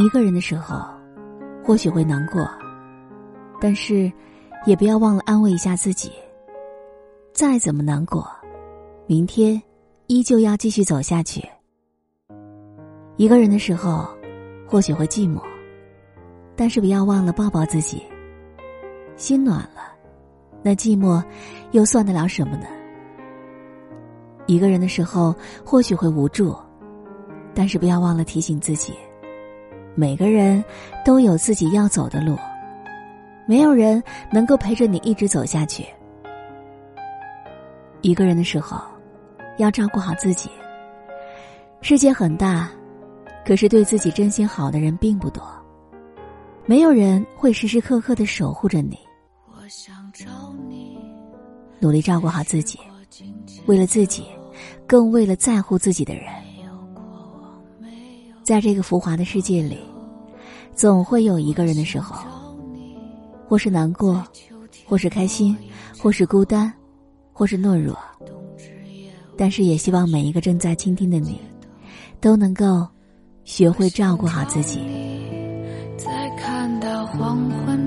一个人的时候，或许会难过，但是，也不要忘了安慰一下自己。再怎么难过，明天依旧要继续走下去。一个人的时候，或许会寂寞，但是不要忘了抱抱自己。心暖了，那寂寞又算得了什么呢？一个人的时候，或许会无助，但是不要忘了提醒自己。每个人都有自己要走的路，没有人能够陪着你一直走下去。一个人的时候，要照顾好自己。世界很大，可是对自己真心好的人并不多。没有人会时时刻刻的守护着你。我想找你努力照顾好自己，为了自己，更为了在乎自己的人。在这个浮华的世界里，总会有一个人的时候，或是难过，或是开心，或是孤单，或是懦弱。但是也希望每一个正在倾听的你，都能够学会照顾好自己。在看到黄昏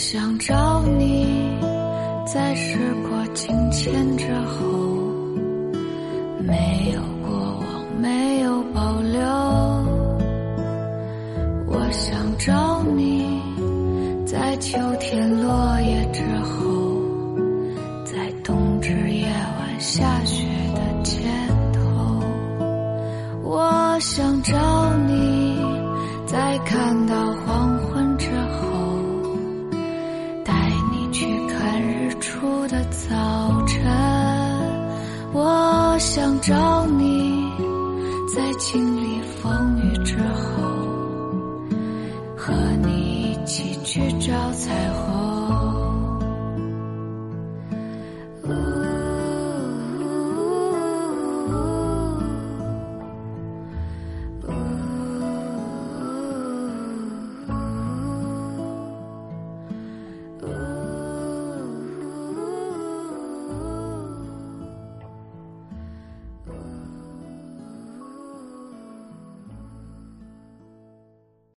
想找你，在时过境迁之后，没有过往，没有保留。我想找你，在秋天落叶之后，在冬至夜晚下雪的街头。我想找你，在看到想找你，在经历风雨之后，和你一起去找彩虹。